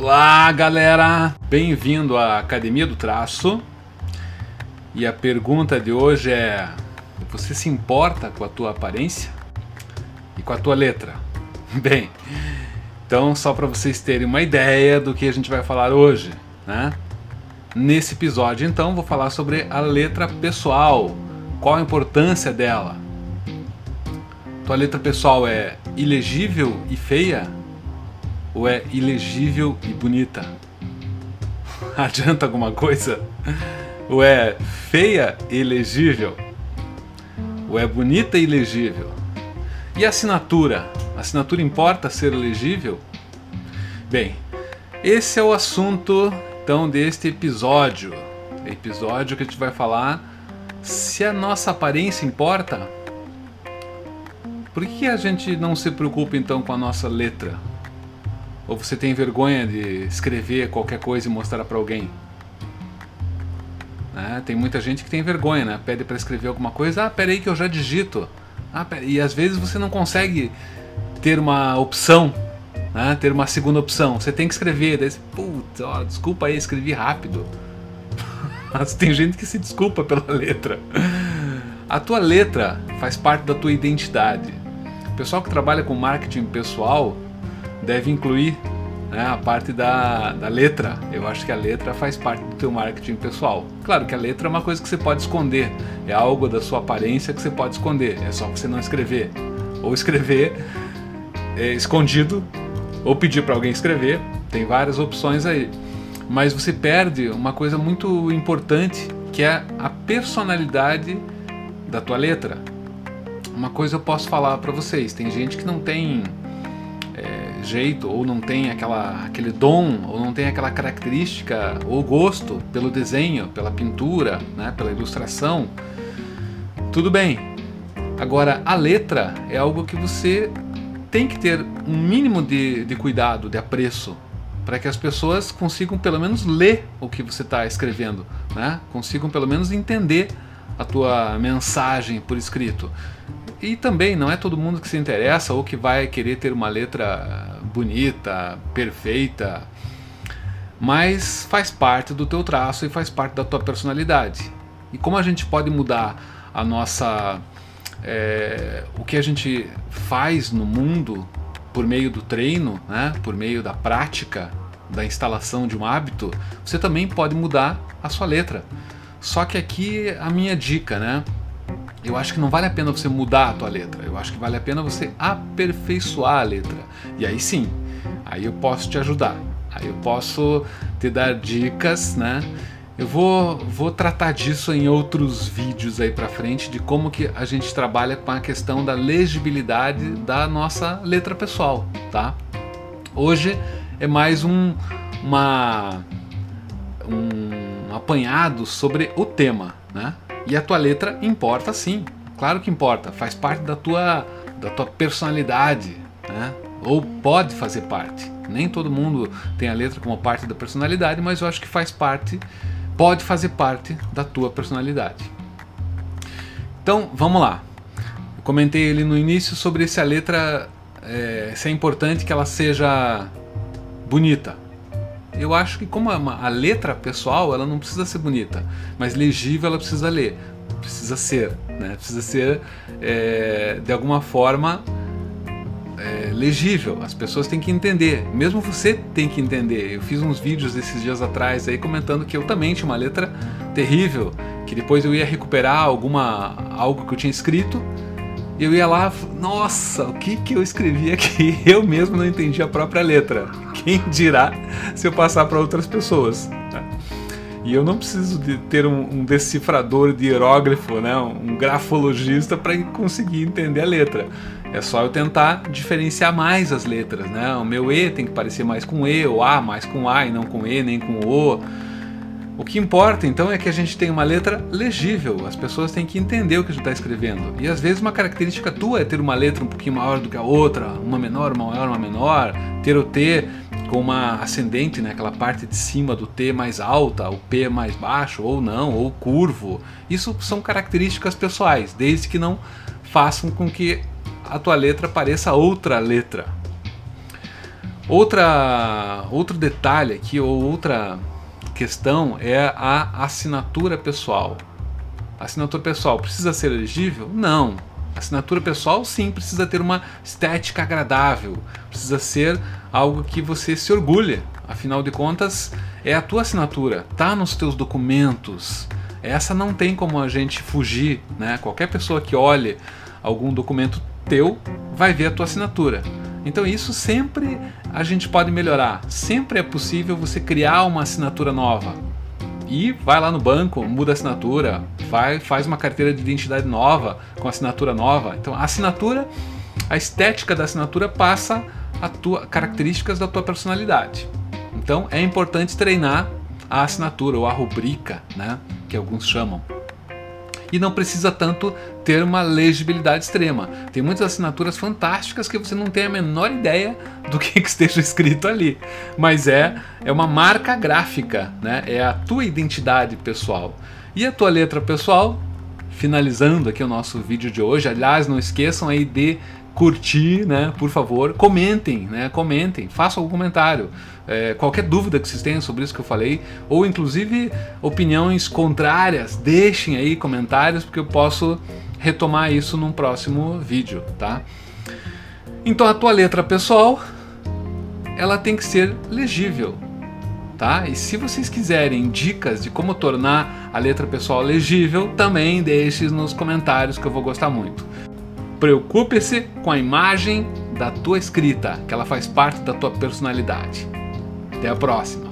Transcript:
Olá, galera! Bem-vindo à Academia do Traço. E a pergunta de hoje é: você se importa com a tua aparência e com a tua letra? Bem, então só para vocês terem uma ideia do que a gente vai falar hoje, né? Nesse episódio, então, vou falar sobre a letra pessoal. Qual a importância dela? Tua letra pessoal é ilegível e feia? Ou é ilegível e bonita? Adianta alguma coisa? Ou é feia e legível? Ou é bonita e legível? E a assinatura? A assinatura importa ser legível? Bem, esse é o assunto então deste episódio. Episódio que a gente vai falar se a nossa aparência importa. Por que a gente não se preocupa então com a nossa letra? Ou você tem vergonha de escrever qualquer coisa e mostrar para alguém? Né? Tem muita gente que tem vergonha, né? Pede para escrever alguma coisa, ah, peraí que eu já digito. Ah, e às vezes você não consegue ter uma opção, né? ter uma segunda opção. Você tem que escrever, daí você, ó, desculpa aí, escrevi rápido. Mas tem gente que se desculpa pela letra. A tua letra faz parte da tua identidade. O pessoal que trabalha com marketing pessoal deve incluir né, a parte da, da letra. Eu acho que a letra faz parte do teu marketing pessoal. Claro que a letra é uma coisa que você pode esconder, é algo da sua aparência que você pode esconder, é só você não escrever. Ou escrever é, escondido, ou pedir para alguém escrever, tem várias opções aí. Mas você perde uma coisa muito importante que é a personalidade da tua letra. Uma coisa eu posso falar para vocês: tem gente que não tem jeito, ou não tem aquela, aquele dom, ou não tem aquela característica ou gosto pelo desenho, pela pintura, né, pela ilustração, tudo bem. Agora, a letra é algo que você tem que ter um mínimo de, de cuidado, de apreço, para que as pessoas consigam pelo menos ler o que você está escrevendo, né? consigam pelo menos entender a tua mensagem por escrito. E também não é todo mundo que se interessa ou que vai querer ter uma letra bonita, perfeita, mas faz parte do teu traço e faz parte da tua personalidade. E como a gente pode mudar a nossa é, o que a gente faz no mundo por meio do treino, né, por meio da prática, da instalação de um hábito, você também pode mudar a sua letra. Só que aqui a minha dica, né? Eu acho que não vale a pena você mudar a tua letra. Eu acho que vale a pena você aperfeiçoar a letra. E aí sim, aí eu posso te ajudar. Aí eu posso te dar dicas, né? Eu vou, vou tratar disso em outros vídeos aí para frente de como que a gente trabalha com a questão da legibilidade da nossa letra pessoal, tá? Hoje é mais um uma um apanhado sobre o tema, né? E a tua letra importa sim, claro que importa, faz parte da tua, da tua personalidade, né? ou pode fazer parte. Nem todo mundo tem a letra como parte da personalidade, mas eu acho que faz parte, pode fazer parte da tua personalidade. Então vamos lá. Eu comentei ali no início sobre se a letra é, se é importante que ela seja bonita. Eu acho que como uma, a letra pessoal, ela não precisa ser bonita, mas legível ela precisa ler, precisa ser, né? Precisa ser é, de alguma forma é, legível. As pessoas têm que entender, mesmo você tem que entender. Eu fiz uns vídeos esses dias atrás aí comentando que eu também tinha uma letra terrível, que depois eu ia recuperar alguma algo que eu tinha escrito eu ia lá, nossa, o que que eu escrevi aqui? Eu mesmo não entendi a própria letra. Quem dirá se eu passar para outras pessoas? E eu não preciso de ter um, um decifrador de hierógrafo, né? um grafologista para conseguir entender a letra. É só eu tentar diferenciar mais as letras, né? O meu E tem que parecer mais com E, o A mais com A e não com E nem com O. O que importa então é que a gente tem uma letra legível, as pessoas têm que entender o que a gente está escrevendo. E às vezes uma característica tua é ter uma letra um pouquinho maior do que a outra, uma menor, uma maior, uma menor, ter o T com uma ascendente, né, aquela parte de cima do T mais alta, o P mais baixo, ou não, ou curvo. Isso são características pessoais, desde que não façam com que a tua letra pareça outra letra. Outra, outro detalhe aqui, ou outra questão é a assinatura pessoal. A assinatura pessoal precisa ser elegível? Não. Assinatura pessoal, sim, precisa ter uma estética agradável, precisa ser algo que você se orgulhe. Afinal de contas, é a tua assinatura, tá nos teus documentos. Essa não tem como a gente fugir, né? Qualquer pessoa que olhe algum documento teu vai ver a tua assinatura. Então isso sempre a gente pode melhorar. Sempre é possível você criar uma assinatura nova. E vai lá no banco, muda a assinatura, vai, faz uma carteira de identidade nova, com assinatura nova. Então a assinatura, a estética da assinatura passa a tua características da tua personalidade. Então é importante treinar a assinatura ou a rubrica, né, que alguns chamam e não precisa tanto ter uma legibilidade extrema. Tem muitas assinaturas fantásticas que você não tem a menor ideia do que, que esteja escrito ali, mas é é uma marca gráfica, né? É a tua identidade pessoal. E a tua letra pessoal, finalizando aqui o nosso vídeo de hoje. Aliás, não esqueçam aí de curtir, né? Por favor, comentem, né? Comentem, façam algum comentário. É, qualquer dúvida que vocês tenham sobre isso que eu falei, ou inclusive opiniões contrárias, deixem aí comentários porque eu posso retomar isso num próximo vídeo, tá? Então a tua letra pessoal, ela tem que ser legível, tá? E se vocês quiserem dicas de como tornar a letra pessoal legível, também deixe nos comentários que eu vou gostar muito. Preocupe-se com a imagem da tua escrita, que ela faz parte da tua personalidade. Até a próxima!